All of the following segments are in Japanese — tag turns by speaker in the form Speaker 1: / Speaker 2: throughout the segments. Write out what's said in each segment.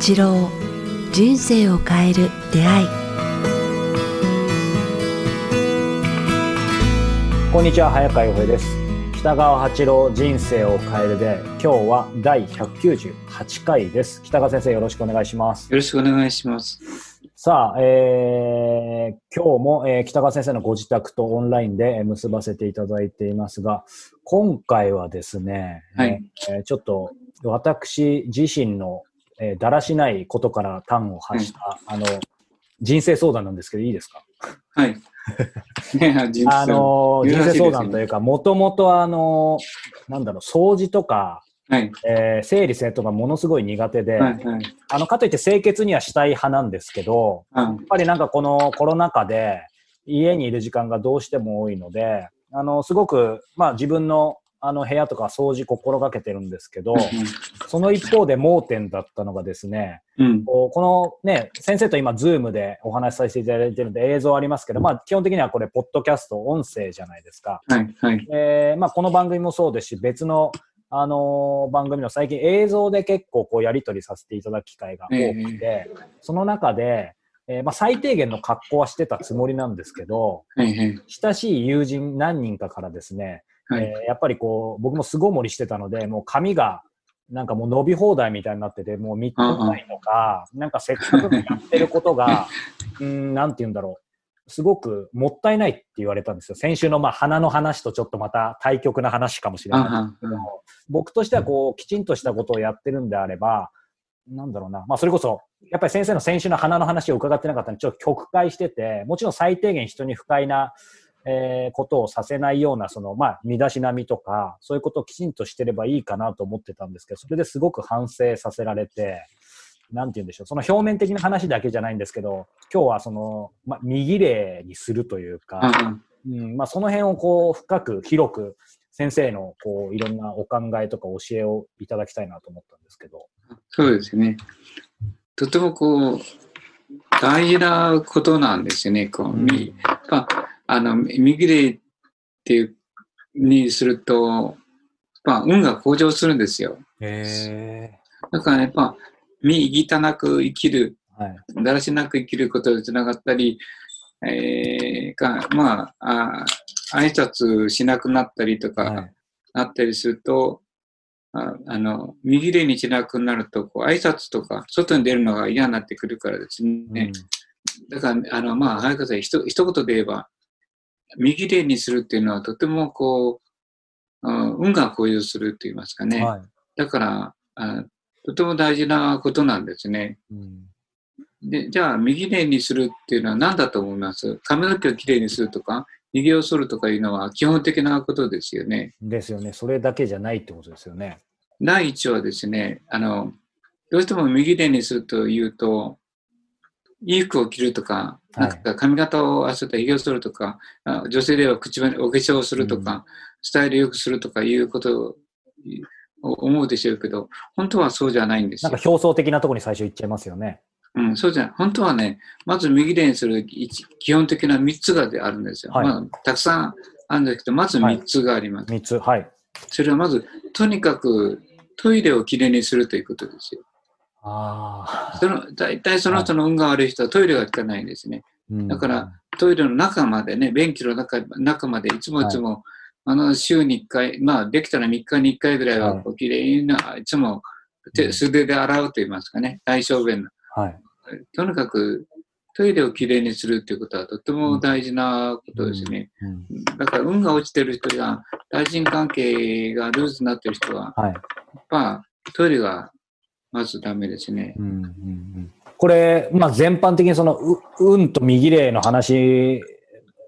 Speaker 1: 八郎人生を変える出会い。
Speaker 2: こんにちは早川洋平です。北川八郎人生を変えるで今日は第198回です。北川先生よろしくお願いします。
Speaker 3: よろしくお願いします。
Speaker 2: さあ、えー、今日も、えー北川先生のご自宅とオンラインでえー結ばせていただいていますが今回はですね、
Speaker 3: はい。
Speaker 2: えーちょっと私自身の、えーだらしないことから端を発した、あの人生相談なんですけどいいですか？
Speaker 3: はい。
Speaker 2: あの人生相談と
Speaker 3: と
Speaker 2: いうか、もともとあの、なんだろう、掃除とか、
Speaker 3: はい。
Speaker 2: えー整理整頓がものすごい苦手で、
Speaker 3: はい。はい。
Speaker 2: あの、かといって清潔にはしたい派なんですけど、
Speaker 3: あ
Speaker 2: やっぱりなんかこのコロナ禍で家にいる時間がどうしても多いので、あの、すごく、まあ自分のあの部屋とか掃除心がけてるんですけど、その一方で盲点だったのがですね、
Speaker 3: うん。
Speaker 2: このね、先生と今、ズームでお話しさせていただいてるんで映像ありますけど、まあ基本的にはこれ、ポッドキャスト、音声じゃないですか。
Speaker 3: はい。はい。
Speaker 2: えーまあこの番組もそうですし、別の、あのー番組の最近映像で結構こうやり取りさせていただく機会が多くて、その中で、えーまあ最低限の格好はしてたつもりなんですけど、
Speaker 3: はい。はい。
Speaker 2: 親しい友人何人かからですね、
Speaker 3: はい。
Speaker 2: えーやっぱりこう、僕も巣ごもりしてたので、もう髪が、なんかもう伸び放題みたいになってて、もう3日ないとか、なんかせっかくやってることが、うん、なんて言うんだろう。すごくもったいないって言われたんですよ。先週のまあ花の話とちょっとまた対極な話かもしれ
Speaker 3: あ
Speaker 2: ない
Speaker 3: は
Speaker 2: けど、僕としてはこう、きちんとしたことをやってるんであれば、なんだろうな。まあそれこそ、やっぱり先生の先週の花の話を伺ってなかったんで、ちょっと曲解してて、もちろん最低限人に不快な、えーことをさせないような、その、まあ、身だしなみとか、そういうことをきちんとしてればいいかなと思ってたんですけど、それですごく反省させられて、なんて言うんでしょう。その表面的な話だけじゃないんですけど、今日はその、まあ、右礼にするというか、
Speaker 3: あ
Speaker 2: うん、まあ、その辺をこう、深く、広く、先生の、こう、いろんなお考えとか教えをいただきたいなと思ったんですけど。
Speaker 3: そうですね。とてもこう、大事なことなんですよね。こう、みまあ、あの、右でっていう、にすると、まあ、運が向上するんですよ。
Speaker 2: へ
Speaker 3: だからやっぱ、身汚く生きる。だらしなく生きることにつながったり、えー、か、まあ、あ挨拶しなくなったりとか、
Speaker 2: はい。
Speaker 3: なったりすると、ああの、右礼にしなくなると、こう、挨拶とか、外に出るのが嫌になってくるからですね。だから、あの、まあ、早川さん、ひと一言で言えば、右礼にするっていうのはとてもこう、あ運が向上すると言いますかね。
Speaker 2: はい。
Speaker 3: だからあ、とても大事なことなんですね。
Speaker 2: うん
Speaker 3: で、じゃあ、右礼にするっていうのは何だと思います？髪の毛をきれいにするとか、髭を剃るとかいうのは基本的なことですよね。
Speaker 2: ですよね。それだけじゃないってことですよね。
Speaker 3: 第一はですね、あの、どうしても右手にするというと、いい服を着るとか、
Speaker 2: はい
Speaker 3: なんか髪型を合わせた髭を剃るとか、あ女性では口紅、お化粧をするとか、
Speaker 2: うん
Speaker 3: スタイル良くするとかいうことを思うでしょうけど、本当はそうじゃないんですよ
Speaker 2: なんか。表層的なところに最初言っちゃいますよね。
Speaker 3: うん、そうじゃない。本当はね、まず右手にする一基本的な3つがあるんですよ。
Speaker 2: はい
Speaker 3: まあ、たくさんあるんですけど、まず3つがあります。
Speaker 2: 三つ。はい。
Speaker 3: それはまず、とにかくトイレをきれいにするということですよ。
Speaker 2: ああ。
Speaker 3: その、大体その人の運が悪い人はトイレが汚いんですね。だから、トイレの中までね、便器の中中までいつもいつも、あの、週に1回、まあ、できたら3日に1回ぐらいは、
Speaker 2: はい
Speaker 3: こう、きれいな、いつも
Speaker 2: うん
Speaker 3: 手素手で洗うと言いますかね、大小便の。
Speaker 2: はい。
Speaker 3: とにかく、トイレをきれいにするということはとても大事なことですね。
Speaker 2: うん
Speaker 3: だから、運が落ちてる人や、対人関係がルーズになってる人は、
Speaker 2: はい。
Speaker 3: まあ、トイレがまずダメですね。
Speaker 2: うんうんうんこれ、まあ、全般的にその、う運と右霊の話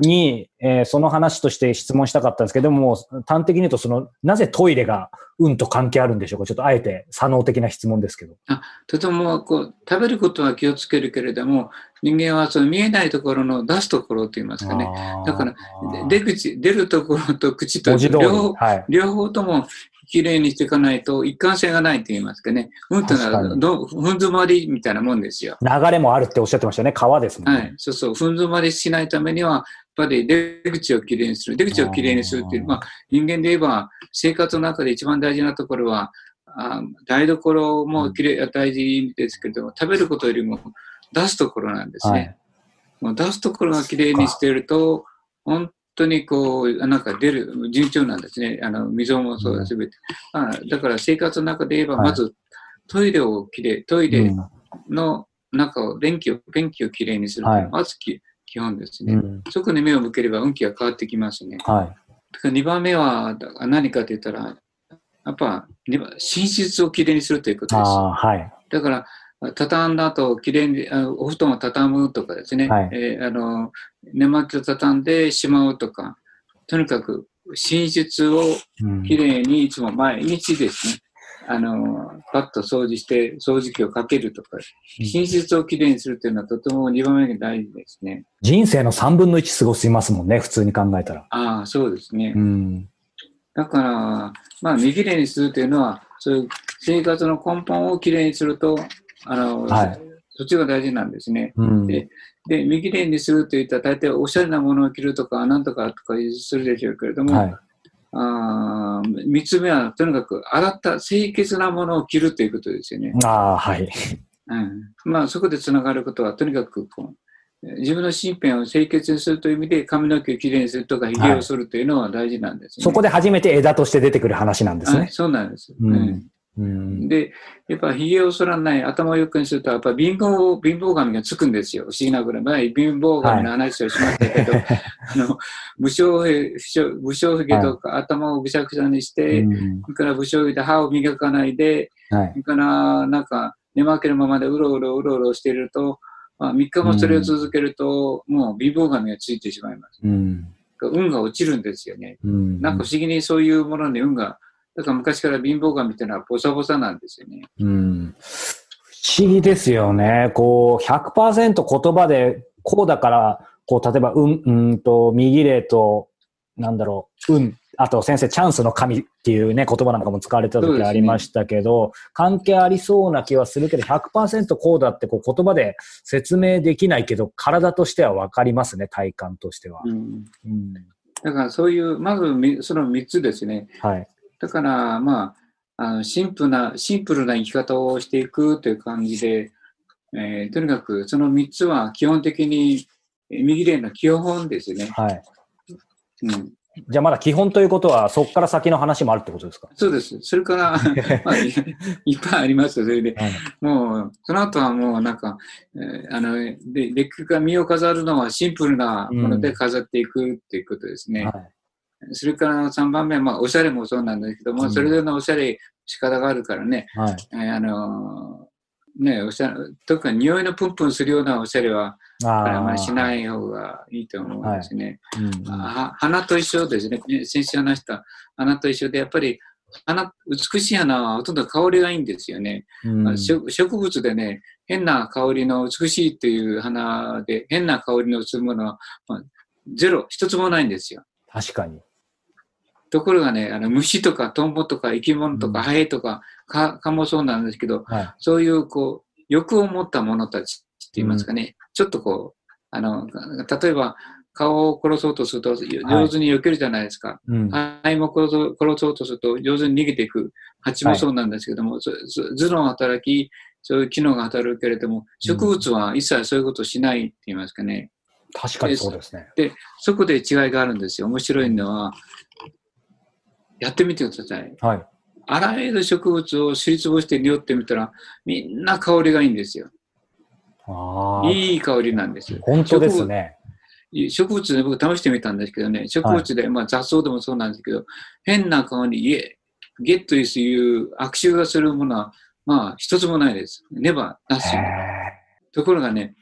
Speaker 2: に、えーその話として質問したかったんですけども、端的に言うと、その、なぜトイレが運と関係あるんでしょうか？ちょっとあえて、左脳的な質問ですけど。
Speaker 3: とてもこう食べることは気をつけるけれども、人間はその見えないところの出すところといいますかね。だからで出口、出るところと口と。両方
Speaker 2: はい。
Speaker 3: 両方ともきれいにしていかないと一貫性がないと言いますかね。うんというの
Speaker 2: 確かに
Speaker 3: はどふん詰まりみたいなもんですよ。
Speaker 2: 流れもあるっておっしゃってましたよね。川ですもんね。
Speaker 3: はい。そうそう。ふん詰まりしないためには、やっぱり出口をきれいにする。出口をきれいにするっていう、
Speaker 2: あー
Speaker 3: まあ人間で言えば生活の中で一番大事なところは、あ台所もきれい、大事ですけども、食べることよりも出すところなんですね。
Speaker 2: はい。
Speaker 3: もう出すところがきれいにしてると、本当にこう、なんか出る、順調なんですね。あの、溝もそうだ、すべて。あだから生活の中で言えば、
Speaker 2: はい
Speaker 3: まず、トイレをきれい、トイレ
Speaker 2: うん
Speaker 3: の中を、便器を、便器をきれいにする。
Speaker 2: はい
Speaker 3: まずき基本ですね。
Speaker 2: うん。
Speaker 3: そこに目を向ければ運気が変わってきますね。
Speaker 2: はい。
Speaker 3: だから2番目はだ何かと言ったら、やっぱ、寝室をきれいにするということです。
Speaker 2: ああ、はい。
Speaker 3: だから、畳んだ後、きれいに、あお布団を畳むとかですね、
Speaker 2: はい
Speaker 3: えーあの、寝巻きを畳んでしまうとか、とにかく寝室を
Speaker 2: うん
Speaker 3: きれいにいつも毎日ですね、あの、パッと掃除して掃除機をかけるとか、寝室をきれいにするというのはとても2番目が大事ですね。
Speaker 2: 人生の3分の1過ごしますもんね、普通に考えたら。
Speaker 3: ああ、そうですね。
Speaker 2: うん。
Speaker 3: だから、まあ、見きれいにするというのは、そういう生活の根本をきれいにすると、あの、
Speaker 2: はい
Speaker 3: そっちが大事なんですね。
Speaker 2: うん。
Speaker 3: でで、見きれいにするといったら、大体おしゃれなものを着るとか、なんとかとかするでしょうけれども、
Speaker 2: はい。
Speaker 3: あー三つ目は、とにかく洗った清潔なものを着るということですよね。
Speaker 2: ああ、はい。
Speaker 3: うん、まあ、そこでつながることは、とにかくこう、自分の身辺を清潔にするという意味で、髪の毛をきれいにするとか、髭を剃るというのは大事なんです、ね
Speaker 2: そこで初めて枝として出てくる話なんです
Speaker 3: はい
Speaker 2: ね。
Speaker 3: そうなんです。
Speaker 2: うん
Speaker 3: うん
Speaker 2: うん。
Speaker 3: で、やっぱ髭を剃らない、頭をよくにすると、やっぱ貧乏、貧乏神がつくんですよ。不思議なぐらい。前、貧乏神の話をしましたけど、あの、武将髭、武髭とか頭をぐしゃぐしゃにして、
Speaker 2: うん
Speaker 3: それから武将髭で歯を磨かないで、
Speaker 2: はい
Speaker 3: そ。れから、なんか、寝負けのままでうろうろうろうろしていると、まあ、3日もそれを続けると、もう貧乏神がついてしまいます。
Speaker 2: うん。
Speaker 3: 運が落ちるんですよね。
Speaker 2: うん。
Speaker 3: なんか不思議にそういうものに運が、だから昔から貧乏神っていうのはボサボサなんですよね。
Speaker 2: うん。不思議ですよね。こう、100%言葉で、こうだから、こう、例えば、うん、うんと、右霊と、なんだろう、運、あと先生、チャンスの神っていうね、言葉なんかも使われた時ありましたけど、関係ありそうな気はするけど、100%こうだってこう言葉で説明できないけど、体としてはわかりますね、体感としては。
Speaker 3: うん
Speaker 2: うん。
Speaker 3: だからそういう、まずみその3つですね。
Speaker 2: はい。
Speaker 3: だから、まあ、あのシンプルな、シンプルな生き方をしていくという感じで、えーとにかくその3つは基本的にえー右霊の基本ですね。
Speaker 2: はい。
Speaker 3: うん、
Speaker 2: じゃあまだ基本ということは、そこから先の話もあるってことですか？
Speaker 3: そうです。それから、まあ、いいっぱいありますよ、それで。
Speaker 2: はい。
Speaker 3: もう、その後はもうなんか、えーあの、で、できるか身を飾るのはシンプルなもので飾っていくっていうことですね。
Speaker 2: はい。
Speaker 3: それから3番目は、まあ、おしゃれもそうなんですけども、
Speaker 2: うん
Speaker 3: それぞれのおしゃれ仕方があるからね、
Speaker 2: はい。
Speaker 3: えーあのーね、おしゃれ、特に匂いのプンプンするようなおしゃれは、あまりしない方がいいと思うんですね。
Speaker 2: うん
Speaker 3: は花と一緒ですね。先週話した花と一緒で、やっぱり、花、美しい花はほとんど香りがいいんですよね。
Speaker 2: うん
Speaker 3: 植植物でね、変な香りの美しいっていう花で、変な香りのするものは、まあゼロ、一つもないんですよ。
Speaker 2: 確かに。
Speaker 3: ところがね、あの虫とかトンボとか生き物とか
Speaker 2: うん
Speaker 3: ハエとか蚊蚊もそうなんですけど、
Speaker 2: はい。
Speaker 3: そういうこう欲を持った者たちって言いますかね、ちょっとこう、あの、例えば顔を殺そうとすると上手に避けるじゃないですか。
Speaker 2: うん。
Speaker 3: ハエも殺そうとすると上手に逃げていく。蜂もそうなんですけども、そそ頭脳の働き、そういう機能が働くけれども、植物は一切そういうことをしないって言いますかね。
Speaker 2: 確かにそうですね。
Speaker 3: そこで違いがあるんですよ。面白いのは、やってみてください。
Speaker 2: はい。
Speaker 3: あらゆる植物をすりつぶして匂ってみたら、みんな香りがいいんですよ。
Speaker 2: ああ。
Speaker 3: いい香りなんですよ。
Speaker 2: 本当ですね。
Speaker 3: 植物で僕試してみたんですけどね、植物で、まあ雑草でもそうなんですけど、変な香り、いえ、ゲットイスいう悪臭がするものは、まあ一つもないです。ネバーなし。
Speaker 2: へ
Speaker 3: ところがね、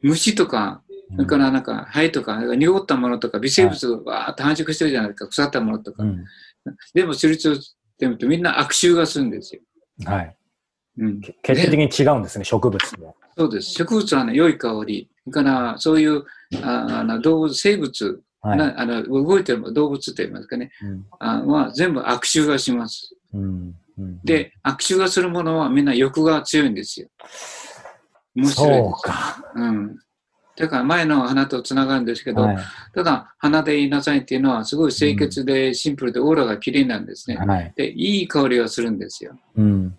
Speaker 3: 虫とか、
Speaker 2: ー
Speaker 3: それからなんか、ハエとか、濁ったものとか、微生物がわーっと繁殖してるじゃないですか、腐ったものとか。
Speaker 2: うん。
Speaker 3: でも、すりつぶってみんな悪臭がするんですよ。
Speaker 2: はい。
Speaker 3: うん。
Speaker 2: 決定的に違うんですね、植物も。
Speaker 3: そうです。植物はね、良い香り。から、そういう、ああの動物、生物、
Speaker 2: はい。
Speaker 3: なあの動いてる動物と言いますかね、
Speaker 2: うん
Speaker 3: あは全部悪臭がします。
Speaker 2: うんうん
Speaker 3: で、悪臭がするものはみんな欲が強いんですよ。面白い
Speaker 2: そう。か。
Speaker 3: うん。だから前の花とつながるんですけど、
Speaker 2: はい。
Speaker 3: ただ花で言いなさいっていうのはすごい清潔でシンプルでオーラが綺麗なんですね。
Speaker 2: はい。
Speaker 3: で、いい香りがするんですよ。
Speaker 2: うん。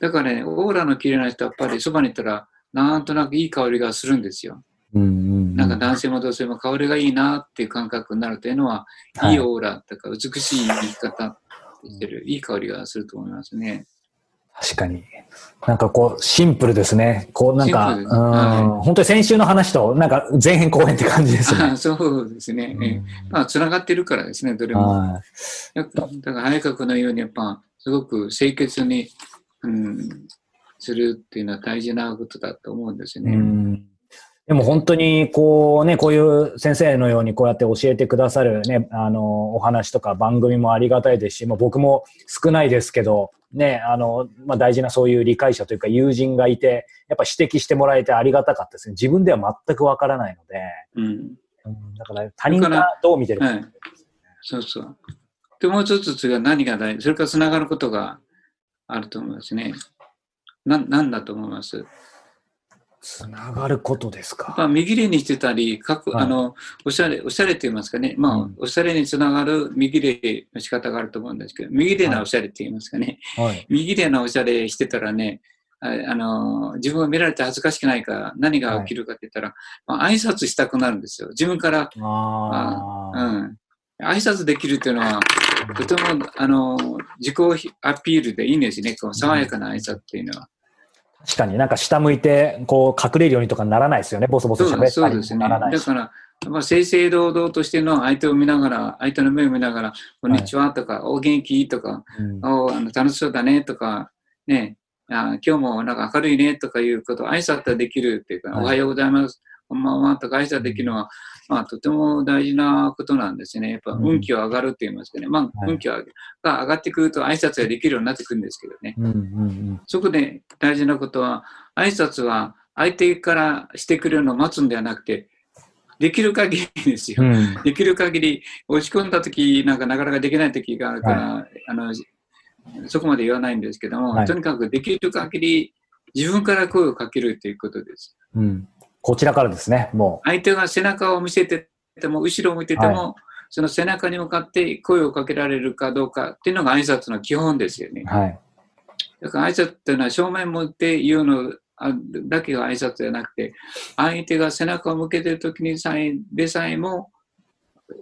Speaker 3: だからね、オーラの綺麗な人はやっぱりそばに行ったら、なんとなくいい香りがするんですよ。
Speaker 2: うんうん。
Speaker 3: なんか男性も女性も香りがいいなっていう感覚になるというのは、
Speaker 2: はい
Speaker 3: いいオーラとか美しい生き方してる、いい香りがすると思いますね。
Speaker 2: 確かに。なんかこう、シンプルですね。こうなんか、うん、
Speaker 3: は
Speaker 2: 本当に先週の話と、なんか前編後編って感じですね。
Speaker 3: あ そうですね。ええまあ、つながってるからですね、どれも。
Speaker 2: は
Speaker 3: やっぱだから、早川のように、やっぱ、すごく清潔に、うん、するっていうのは大事なことだと思うんです
Speaker 2: い。
Speaker 3: ね。
Speaker 2: うんでも本当にこうね、こういう先生のようにこうやって教えてくださるね、あの、お話とか番組もありがたいですし、まあ、僕も少ないですけど、ね、あの、まあ、大事なそういう理解者というか友人がいて、やっぱ指摘してもらえてありがたかったですね。自分では全くわからないので、
Speaker 3: うん。
Speaker 2: うん、だから他人がどう見てるか。
Speaker 3: はい。そうそう。で、もう一つが何が大事それからつながることがあると思いますね。な、なんだと思います？
Speaker 2: つながることですか？
Speaker 3: まあ、見切れにしてたり、かく、
Speaker 2: はい
Speaker 3: あの、おしゃれ、おしゃれって言いますかね。まあ、
Speaker 2: うん
Speaker 3: おしゃれにつながる見切れの仕方があると思うんですけど、見切れなおしゃれって言いますかね。
Speaker 2: はい。
Speaker 3: 見切れなおしゃれしてたらね、ああの、自分を見られて恥ずかしくないから、何が起きるかって言ったら、まあ、挨拶したくなるんですよ。自分から、
Speaker 2: ああ、
Speaker 3: うん。挨拶できるっていうのは、とても、あの、自己アピールでいいんですね。こう爽やかな挨拶っていうのは。
Speaker 2: 確かに。なんか下向いて、こう隠れるようにとかならないですよね。ボソボソ
Speaker 3: そう
Speaker 2: 喋ったりならないし。
Speaker 3: だから、まあ、正々堂々としての相手を見ながら、相手の目を見ながら、こんにちはとか、お元気とか、
Speaker 2: うん。
Speaker 3: おあの楽しそうだねとか、ね、あ今日もなんか明るいねとかいうこと、挨拶ができるっていうか、
Speaker 2: はい。
Speaker 3: おはようございます、こんばんはとか挨拶できるのは、まあ、とても大事なことなんですね。やっぱ
Speaker 2: うん
Speaker 3: 運気は上がるって言いますかね。まあ、
Speaker 2: はい
Speaker 3: 運気はが上がってくると挨拶ができるようになってくるんですけどね。
Speaker 2: うんうん
Speaker 3: そこで大事なことは、挨拶は相手からしてくれるのを待つんではなくて、できる限りですよ
Speaker 2: う。ん。うん
Speaker 3: できる限り、落ち込んだ時なんかなかなかできない時があるから、あの、そこまで言わないんですけども、
Speaker 2: はい
Speaker 3: とにかくできる限り自分から声をかけるということです。
Speaker 2: うん。こちらからですね、も
Speaker 3: 相手が背中を見せてても、後ろを向いてても、その背中に向かって声をかけられるかどうかっていうのが挨拶の基本ですよね
Speaker 2: う。。はい。
Speaker 3: だから挨拶っていうのは正面向いて言うのあだけが挨拶じゃなくて、相手が背中を向けてる時にさえ、でさえも、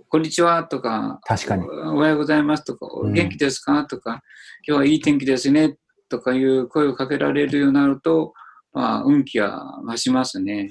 Speaker 3: こんにちはとか、
Speaker 2: 確かに。
Speaker 3: おはようございますとか、
Speaker 2: うん
Speaker 3: 元気ですかとか、今日はいい天気ですねとかいう声をかけられるようになると、まあ、運気が増しますね。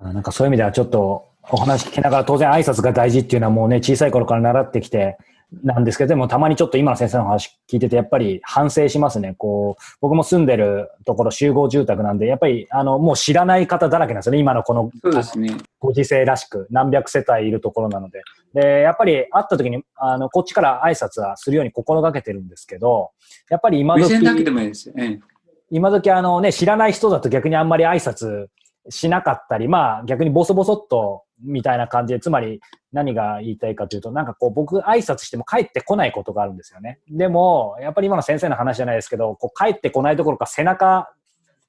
Speaker 2: あなんかそういう意味ではちょっとお話聞きながら当然挨拶が大事っていうのはもうね、小さい頃から習ってきて、なんですけど、でもたまにちょっと今の先生の話聞いてて、やっぱり反省しますね。こう、僕も住んでるところ集合住宅なんで、やっぱり、あの、もう知らない方だらけなんですよね。今のこの
Speaker 3: そうですね。
Speaker 2: ご時世らしく、何百世帯いるところなので。で、やっぱり会った時に、あの、こっちから挨拶はするように心がけてるんですけど、やっぱり今時
Speaker 3: 目線だけでもいいです。ええ
Speaker 2: 今時あのね、知らない人だと逆にあんまり挨拶しなかったり、まあ逆にボソボソっとみたいな感じで、つまり何が言いたいかというと、なんかこう僕挨拶しても帰ってこないことがあるんですよね。でも、やっぱり今の先生の話じゃないですけど、こう帰ってこないどころか背中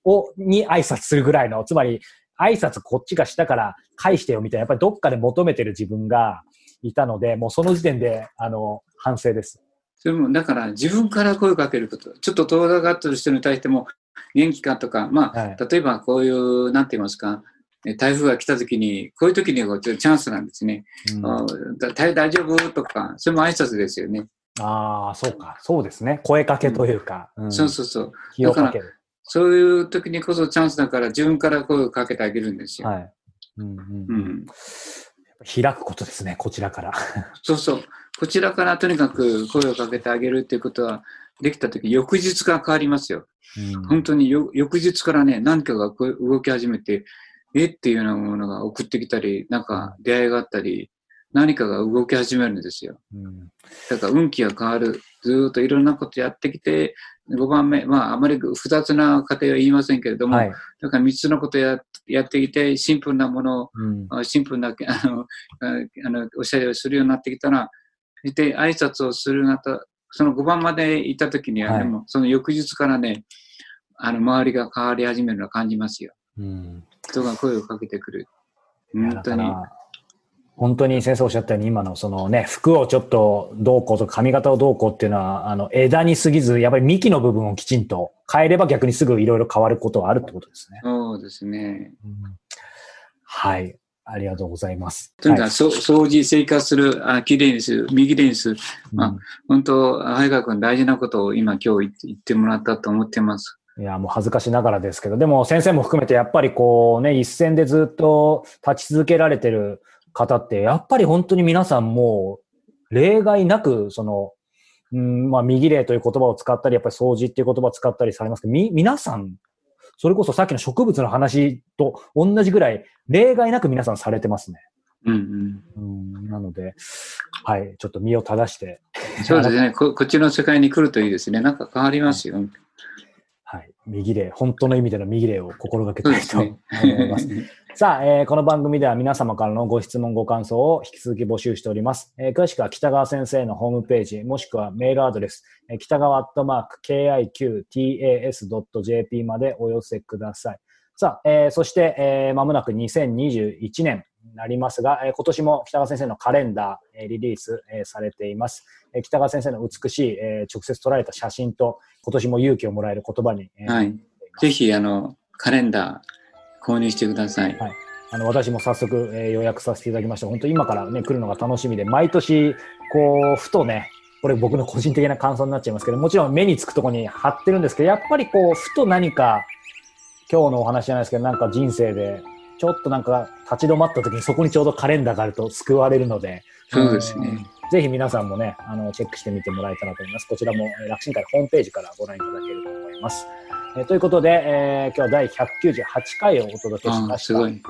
Speaker 2: を、に挨拶するぐらいの、つまり挨拶こっちがしたから返してよみたいな、やっぱりどっかで求めてる自分がいたので、もうその時点で、あの、反省です。
Speaker 3: それも、だから自分から声をかけること。ちょっと遠ざかってる人に対しても、元気かとか、まあ、
Speaker 2: はい。
Speaker 3: 例えばこういう、なんて言いますか、え台風が来た時に、こういう時にこうチャンスなんですね。
Speaker 2: うん
Speaker 3: 大大丈夫？とか、それも挨拶ですよね。
Speaker 2: ああ、そうか。そうですね。声かけというか。うん
Speaker 3: そうそうそう。
Speaker 2: 気をかける。
Speaker 3: そういう時にこそチャンスだから自分から声をかけてあげるんですよ。
Speaker 2: はい。うんうん
Speaker 3: う
Speaker 2: うん
Speaker 3: ん。
Speaker 2: 開くことですね、こちらから。
Speaker 3: そうそう。こちらからとにかく声をかけてあげるっていうことは、できた時、翌日が変わりますよ。本当によ翌日からね、何かが動き始めて、えっていうようなものが送ってきたり、なんか出会いがあったり、何かが動き始めるんですよ。
Speaker 2: うん
Speaker 3: だから運気が変わる。ずーっといろんなことやってきて、5番目、まああまり複雑な過程は言いませんけれども、
Speaker 2: はい。
Speaker 3: だから3つのことややってきて、シンプルなものを
Speaker 2: うん
Speaker 3: あシンプルなあのああのおしゃれをするようになってきたら、そして挨拶をするようになった、その5番まで行った時には、
Speaker 2: はい
Speaker 3: でもその翌日からね、あの周りが変わり始めるのを感じますよ。
Speaker 2: うん
Speaker 3: 人が声をかけてくる。本当に。
Speaker 2: 本当に先生おっしゃったように今のそのね、服をちょっとどうこうとか髪型をどうこうっていうのは、あの枝に過ぎず、やっぱり幹の部分をきちんと変えれば逆にすぐいろいろ変わることがあるってことですね。
Speaker 3: そうですね。
Speaker 2: うん、はい。ありがとうございます。
Speaker 3: とにかく、
Speaker 2: はい
Speaker 3: そ掃除、生活する、あきれいにする、右きれいにする。まあ
Speaker 2: うん
Speaker 3: 本当、早川君大事なことを今今日言って言ってもらったと思ってます。
Speaker 2: いや、もう恥ずかしながらですけど、でも先生も含めてやっぱりこうね、一線でずっと立ち続けられてる方って、やっぱり本当に皆さんもう例外なく、その、うん、まあ、右霊という言葉を使ったり、やっぱり掃除っていう言葉を使ったりされますけど、み、皆さん、それこそさっきの植物の話と同じぐらい、例外なく皆さんされてますね。
Speaker 3: うんうん。
Speaker 2: うん、なので、はい、ちょっと身を正して、
Speaker 3: そうですねこ。こっちの世界に来るといいですね。なんか変わりますよ。
Speaker 2: はい、右霊、本当の意味での右霊を心がけたいと。思います。さあ、えーこの番組では皆様からのご質問、ご感想を引き続き募集しております。えー詳しくは北川先生のホームページ、もしくはメールアドレス、えー北川アットマーク KIQTAS.jp までお寄せください。さあ、えーそして、えー間もなく2021年になりますが、えー今年も北川先生のカレンダー、えーリリース、えーされています。えー北川先生の美しい、えー直接捉えた写真と、今年も勇気をもらえる言葉に、えー
Speaker 3: はいぜひ、あの、カレンダー購入してください。
Speaker 2: あの私も早速、えー予約させていただきました。本当今からね、来るのが楽しみで、毎年、こう、ふとね、これ僕の個人的な感想になっちゃいますけど、もちろん目につくところに貼ってるんですけど、やっぱりこう、ふと何か、今日のお話じゃないですけど、なんか人生で、ちょっとなんか立ち止まった時にそこにちょうどカレンダーがあると救われるので、
Speaker 3: そうですね
Speaker 2: んぜひ皆さんもね、あの、チェックしてみてもらえたらと思います。こちらも、えー楽神会ホームページからご覧いただけると思います。えーということで、えー今日は第198回をお届けし
Speaker 3: あ
Speaker 2: ました。
Speaker 3: すごい。うん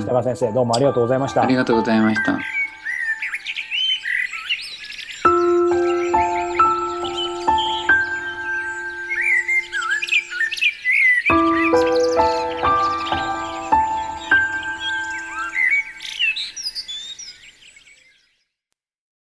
Speaker 2: 北川先生、どうもありがとうございました。
Speaker 3: ありがとうございました。